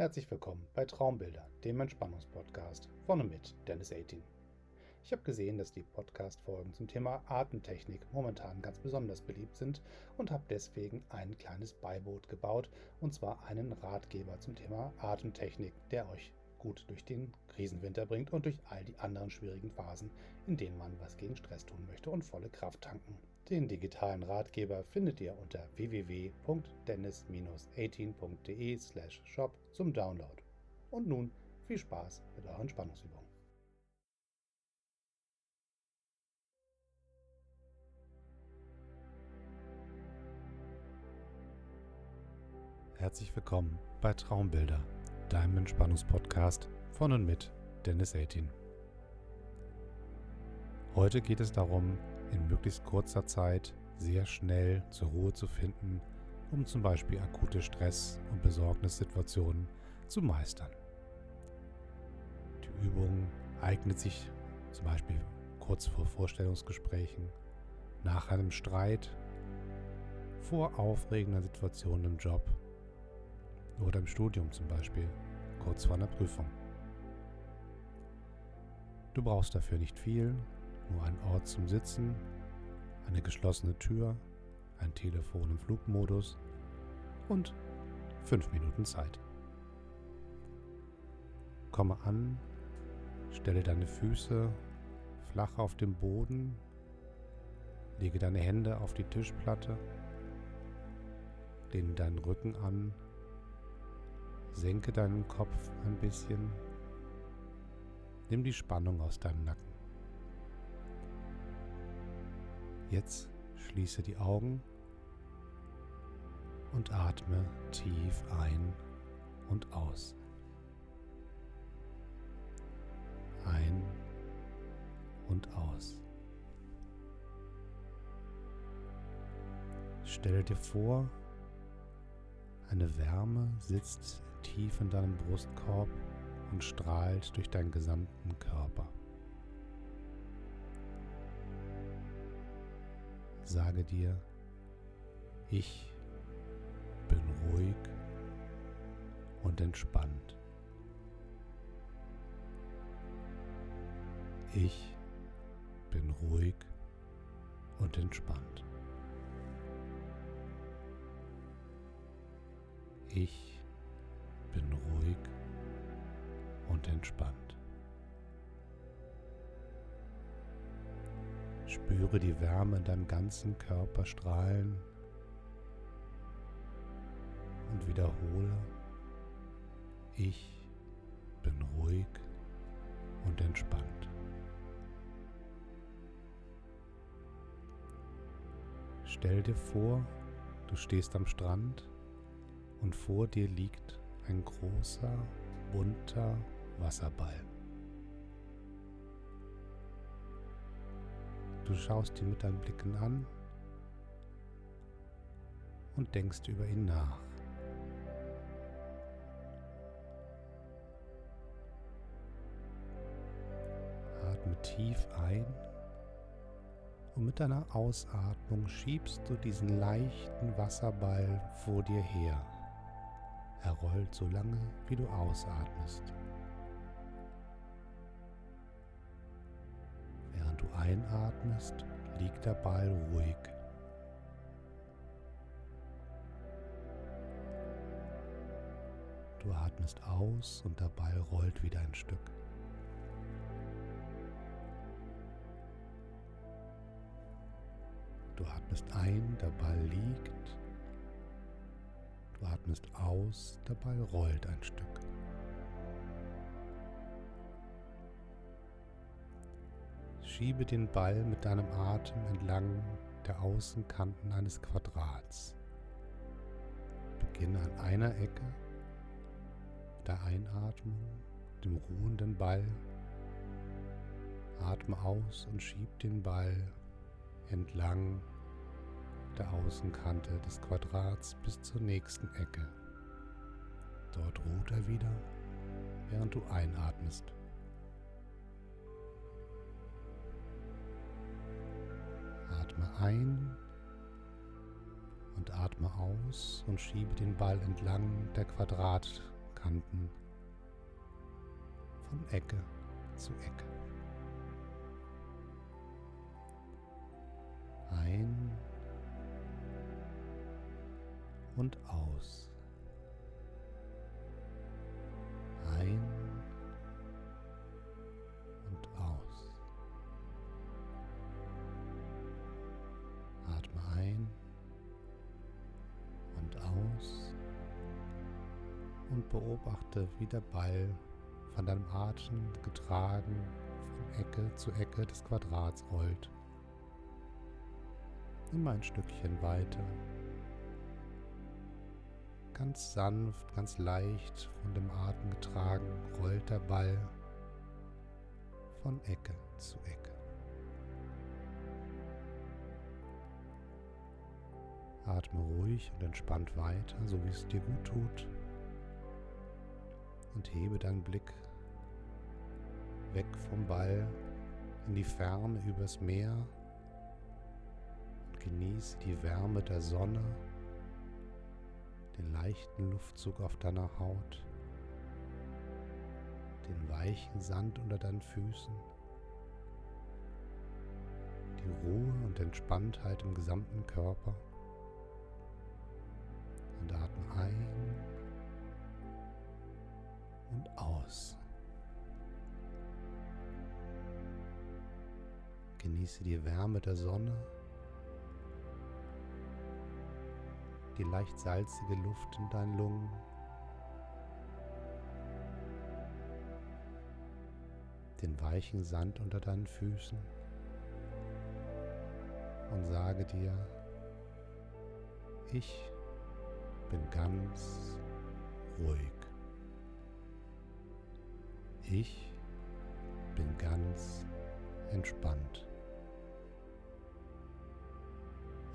Herzlich willkommen bei Traumbilder, dem Entspannungspodcast von und mit Dennis 18. Ich habe gesehen, dass die Podcast-Folgen zum Thema Atemtechnik momentan ganz besonders beliebt sind und habe deswegen ein kleines Beiboot gebaut, und zwar einen Ratgeber zum Thema Atemtechnik, der euch gut durch den Krisenwinter bringt und durch all die anderen schwierigen Phasen, in denen man was gegen Stress tun möchte und volle Kraft tanken. Den digitalen Ratgeber findet ihr unter www.dennis-18.de/shop zum Download. Und nun viel Spaß mit euren Spannungsübungen. Herzlich willkommen bei Traumbilder deinem Entspannungspodcast von und mit Dennis 18. Heute geht es darum, in möglichst kurzer Zeit sehr schnell zur Ruhe zu finden, um zum Beispiel akute Stress- und Besorgnissituationen zu meistern. Die Übung eignet sich zum Beispiel kurz vor Vorstellungsgesprächen, nach einem Streit, vor aufregenden Situationen im Job oder im Studium zum Beispiel, kurz vor einer Prüfung. Du brauchst dafür nicht viel, nur einen Ort zum Sitzen, eine geschlossene Tür, ein Telefon im Flugmodus und fünf Minuten Zeit. Komme an, stelle deine Füße flach auf den Boden, lege deine Hände auf die Tischplatte, lehne deinen Rücken an Senke deinen Kopf ein bisschen. Nimm die Spannung aus deinem Nacken. Jetzt schließe die Augen und atme tief ein und aus. Ein und aus. Stelle dir vor, eine Wärme sitzt tief in deinem Brustkorb und strahlt durch deinen gesamten Körper. Sage dir, ich bin ruhig und entspannt. Ich bin ruhig und entspannt. Ich bin ruhig und entspannt. Spüre die Wärme in deinem ganzen Körper strahlen und wiederhole, ich bin ruhig und entspannt. Stell dir vor, du stehst am Strand und vor dir liegt ein großer, bunter Wasserball. Du schaust ihn mit deinen Blicken an und denkst über ihn nach. Atme tief ein und mit deiner Ausatmung schiebst du diesen leichten Wasserball vor dir her. Er rollt so lange, wie du ausatmest. Während du einatmest, liegt der Ball ruhig. Du atmest aus und der Ball rollt wieder ein Stück. Du atmest ein, der Ball liegt Du atmest aus, der Ball rollt ein Stück. Schiebe den Ball mit deinem Atem entlang der Außenkanten eines Quadrats. Beginne an einer Ecke der Einatmung, dem ruhenden Ball. Atme aus und schieb den Ball entlang der Außenkante des Quadrats bis zur nächsten Ecke. Dort ruht er wieder, während du einatmest. Atme ein und atme aus und schiebe den Ball entlang der Quadratkante Kanten, von Ecke zu Ecke. Und aus. Ein und aus. Atme ein und aus und beobachte, wie der Ball von deinem Atem getragen von Ecke zu Ecke des Quadrats rollt. Immer ein Stückchen weiter. Ganz sanft, ganz leicht von dem Atem getragen rollt der Ball von Ecke zu Ecke. Atme ruhig und entspannt weiter, so wie es dir gut tut. Und hebe deinen Blick weg vom Ball in die Ferne übers Meer und genieße die Wärme der Sonne, den leichten Luftzug auf deiner Haut, den weichen Sand unter deinen Füßen, die Ruhe und Entspanntheit im gesamten Körper und atme ein und aus. Genieße die Wärme der Sonne, die leicht salzige Luft in deinen Lungen. den weichen Sand unter deinen Füßen und sage dir, ich bin ganz ruhig. Ich bin ganz entspannt.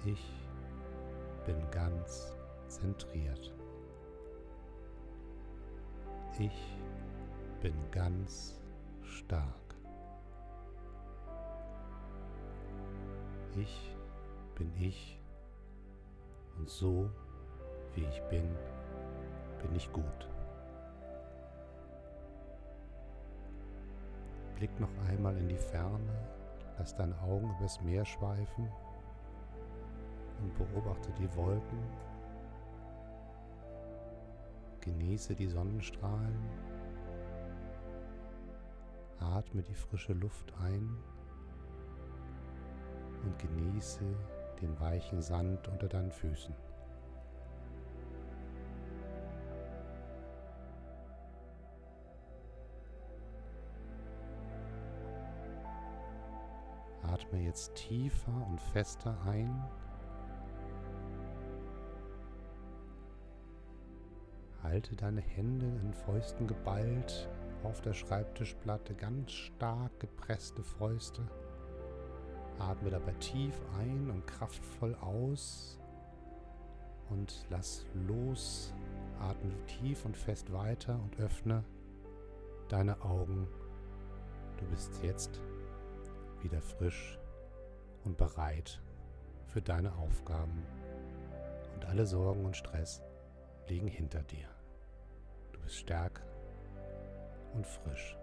Ich bin ganz zentriert. Ich bin ganz stark. Ich bin ich und so wie ich bin, bin ich gut. Blick noch einmal in die Ferne, lass deine Augen übers Meer schweifen beobachte die Wolken. Genieße die Sonnenstrahlen. Atme die frische Luft ein und genieße den weichen Sand unter deinen Füßen. Atme jetzt tiefer und fester ein Halte deine Hände in Fäusten geballt auf der Schreibtischplatte, ganz stark gepresste Fäuste. Atme dabei tief ein und kraftvoll aus und lass los. Atme tief und fest weiter und öffne deine Augen. Du bist jetzt wieder frisch und bereit für deine Aufgaben. Und alle Sorgen und Stress liegen hinter dir bist stark und frisch.